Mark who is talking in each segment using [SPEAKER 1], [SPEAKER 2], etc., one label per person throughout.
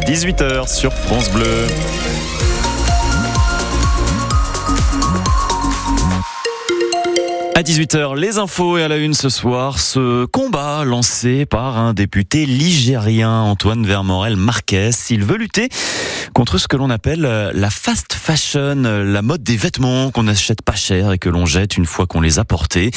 [SPEAKER 1] tous, 18h sur France Bleu. À 18h, les infos et à la une ce soir, ce combat lancé par un député ligérien, Antoine Vermorel Marquez. Il veut lutter contre ce que l'on appelle la fast fashion, la mode des vêtements qu'on achète pas cher et que l'on jette une fois qu'on les a portés.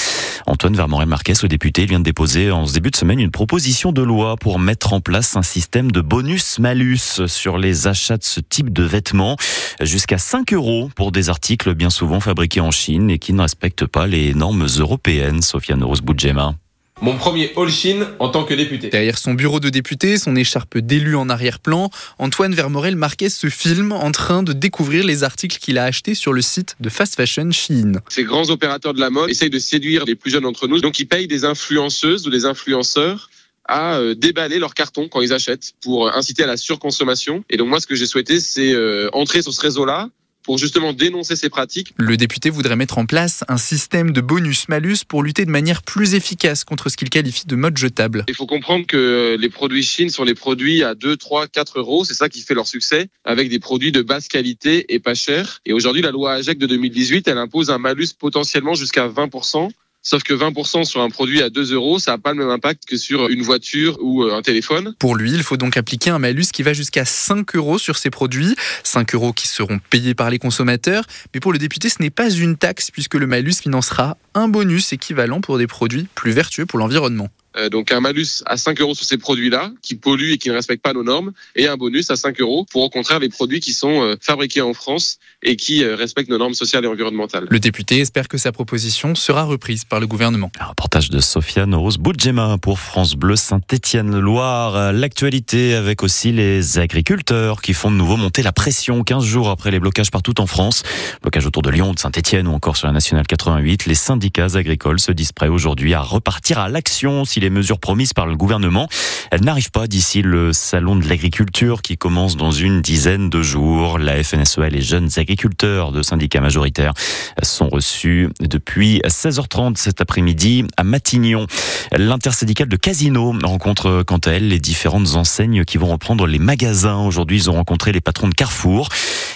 [SPEAKER 1] Antoine Vermorel Marquez, le député, vient de déposer en ce début de semaine une proposition de loi pour mettre en place un système de bonus-malus sur les achats de ce type de vêtements, jusqu'à 5 euros pour des articles bien souvent fabriqués en Chine et qui ne respectent pas les normes européennes, Sofiane Rose-Boudjema.
[SPEAKER 2] Mon premier all Chine en tant que député.
[SPEAKER 3] Derrière son bureau de député, son écharpe d'élu en arrière-plan, Antoine Vermorel Marquez se filme en train de découvrir les articles qu'il a achetés sur le site de fast fashion Chine.
[SPEAKER 2] Ces grands opérateurs de la mode essayent de séduire les plus jeunes d'entre nous, donc ils payent des influenceuses ou des influenceurs à euh, déballer leurs cartons quand ils achètent pour inciter à la surconsommation. Et donc moi, ce que j'ai souhaité, c'est euh, entrer sur ce réseau-là pour justement dénoncer ces pratiques.
[SPEAKER 3] Le député voudrait mettre en place un système de bonus-malus pour lutter de manière plus efficace contre ce qu'il qualifie de mode jetable.
[SPEAKER 2] Il faut comprendre que les produits Chine sont les produits à 2, 3, 4 euros. C'est ça qui fait leur succès, avec des produits de basse qualité et pas chers. Et aujourd'hui, la loi AGEC de 2018, elle impose un malus potentiellement jusqu'à 20%. Sauf que 20% sur un produit à 2 euros, ça n'a pas le même impact que sur une voiture ou euh, un téléphone.
[SPEAKER 3] Pour lui, il faut donc appliquer un malus qui va jusqu'à 5 euros sur ces produits. 5 euros qui seront payés par les consommateurs. Mais pour le député, ce n'est pas une taxe puisque le malus financera un bonus équivalent pour des produits plus vertueux pour l'environnement.
[SPEAKER 2] Euh, donc un malus à 5 euros sur ces produits-là qui polluent et qui ne respectent pas nos normes et un bonus à 5 euros pour au contraire les produits qui sont euh, fabriqués en France et qui euh, respectent nos normes sociales et environnementales.
[SPEAKER 3] Le député espère que sa proposition sera reprise par le gouvernement.
[SPEAKER 1] Un reportage de Sofiane Rose Boudjema pour France Bleu Saint-Étienne-Loire. L'actualité avec aussi les agriculteurs qui font de nouveau monter la pression 15 jours après les blocages partout en France. Blocage autour de Lyon, de Saint-Étienne ou encore sur la nationale 88. Les syndicats agricoles se disent prêts aujourd'hui à repartir à l'action si les mesures promises par le gouvernement, elles n'arrivent pas d'ici le salon de l'agriculture qui commence dans une dizaine de jours. La FNSEA et les jeunes agriculteurs de syndicats majoritaires sont reçus depuis 16h30 cet après-midi à Matignon. L'intersyndicale de Casino rencontre quant à elle les différentes enseignes qui vont reprendre les magasins. Aujourd'hui, ils ont rencontré les patrons de Carrefour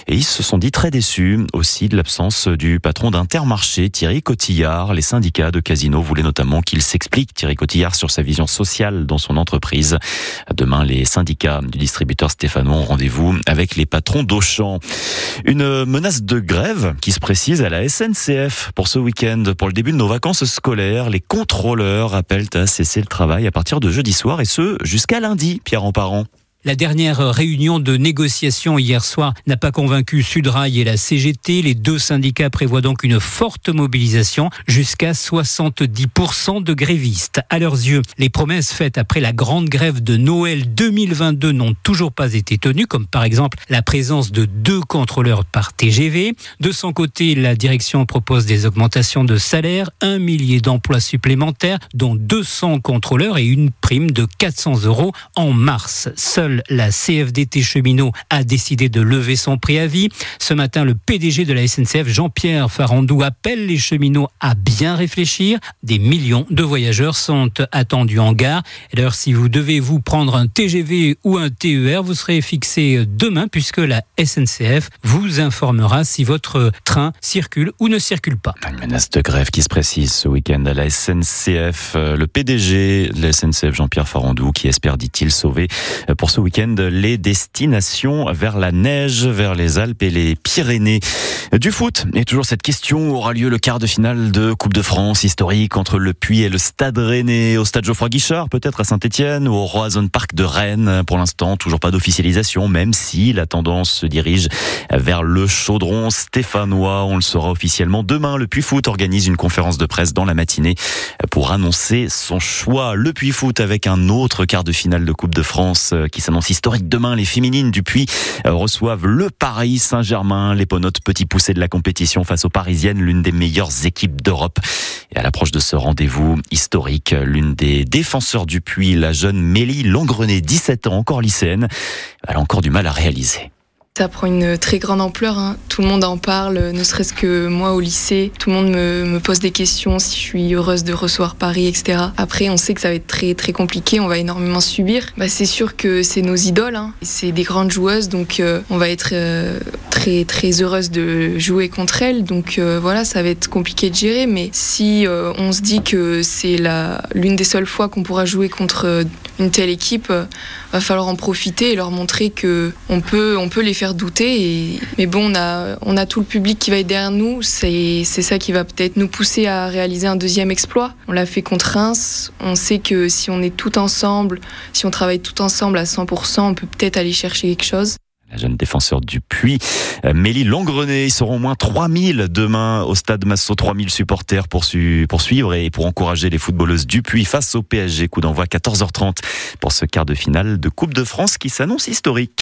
[SPEAKER 1] et ils se sont dit très déçus aussi de l'absence du patron d'Intermarché, Thierry Cotillard. Les syndicats de Casino voulaient notamment qu'il s'explique, Thierry Cotillard, sur sa vision sociale dans son entreprise. Demain, les syndicats du distributeur Stéphano ont rendez-vous avec les patrons d'Auchan. Une menace de grève qui se précise à la SNCF pour ce week-end. Pour le début de nos vacances scolaires, les contrôleurs appellent à cesser le travail à partir de jeudi soir et ce jusqu'à lundi, Pierre Emparent.
[SPEAKER 4] La dernière réunion de négociation hier soir n'a pas convaincu Sudrail et la CGT. Les deux syndicats prévoient donc une forte mobilisation jusqu'à 70% de grévistes. À leurs yeux, les promesses faites après la grande grève de Noël 2022 n'ont toujours pas été tenues, comme par exemple la présence de deux contrôleurs par TGV. De son côté, la direction propose des augmentations de salaire, un millier d'emplois supplémentaires, dont 200 contrôleurs et une prime de 400 euros en mars. Seul la CFDT cheminot a décidé de lever son préavis. Ce matin, le PDG de la SNCF, Jean-Pierre Farandou, appelle les cheminots à bien réfléchir. Des millions de voyageurs sont attendus en gare. D'ailleurs, si vous devez vous prendre un TGV ou un TER, vous serez fixé demain puisque la SNCF vous informera si votre train circule ou ne circule pas.
[SPEAKER 1] Une menace de grève qui se précise ce week-end à la SNCF. Le PDG de la SNCF, Jean-Pierre Farandou, qui espère, dit-il, sauver pour ce week-end les destinations vers la neige, vers les Alpes et les Pyrénées. Du foot, et toujours cette question, aura lieu le quart de finale de Coupe de France historique entre le Puy et le Stade Rennais, au Stade Geoffroy Guichard, peut-être à Saint-Etienne ou au Roison Park de Rennes. Pour l'instant, toujours pas d'officialisation, même si la tendance se dirige vers le chaudron stéphanois. On le saura officiellement demain. Le Puy Foot organise une conférence de presse dans la matinée pour annoncer son choix. Le Puy Foot avec un autre quart de finale de Coupe de France qui s'annonce historique demain. Les féminines du Puy euh, reçoivent le Paris Saint-Germain. Les ponotes petit poussé de la compétition face aux Parisiennes, l'une des meilleures équipes d'Europe. Et à l'approche de ce rendez-vous historique, l'une des défenseurs du Puy, la jeune Mélie Longrenet, 17 ans, encore lycéenne, elle a encore du mal à réaliser.
[SPEAKER 5] Ça prend une très grande ampleur. Hein. Tout le monde en parle, ne serait-ce que moi au lycée. Tout le monde me, me, pose des questions si je suis heureuse de recevoir Paris, etc. Après, on sait que ça va être très très compliqué. On va énormément subir. Bah, c'est sûr que c'est nos idoles. Hein. C'est des grandes joueuses, donc euh, on va être euh, très très heureuse de jouer contre elles. Donc euh, voilà, ça va être compliqué de gérer. Mais si on se dit que c'est l'une des seules fois qu'on pourra jouer contre une telle équipe, va falloir en profiter et leur montrer que on peut, on peut les faire douter. Mais bon, on a, tout le public qui va être derrière nous. C'est ça qui va peut-être nous pousser à réaliser un deuxième exploit. On l'a fait contre Reims. On sait que si on est tout ensemble, si on travaille tout ensemble à 100%, on peut peut-être aller chercher quelque chose.
[SPEAKER 1] La jeune défenseur du Puy, Mélie Langrenet, ils seront au moins 3000 demain au stade Massot, 3000 supporters pour, pour suivre et pour encourager les footballeuses du Puy face au PSG. Coup d'envoi 14h30 pour ce quart de finale de Coupe de France qui s'annonce historique.